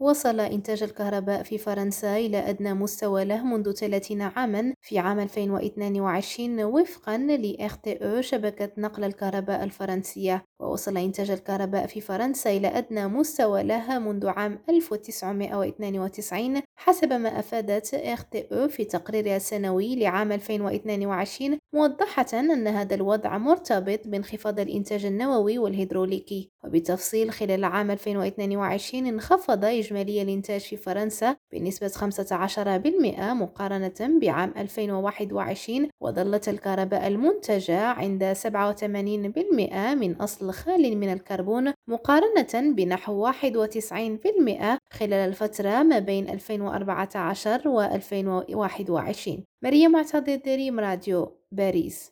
وصل إنتاج الكهرباء في فرنسا إلى أدنى مستوى له منذ 30 عامًا. في عام 2022 وفقًا ل RTE شبكة نقل الكهرباء الفرنسية، ووصل إنتاج الكهرباء في فرنسا إلى أدنى مستوى له منذ عام 1992 حسب ما أفادت RTE في تقريرها السنوي لعام 2022 موضحة أن هذا الوضع مرتبط بانخفاض الإنتاج النووي والهيدروليكي وبالتفصيل خلال عام 2022 انخفض إجمالي الإنتاج في فرنسا بنسبة 15% مقارنة بعام 2021 وظلت الكهرباء المنتجة عند 87% من أصل خال من الكربون مقارنة بنحو 91% خلال الفترة ما بين 2014 و 2021 مريم معتضد ريم راديو. berries.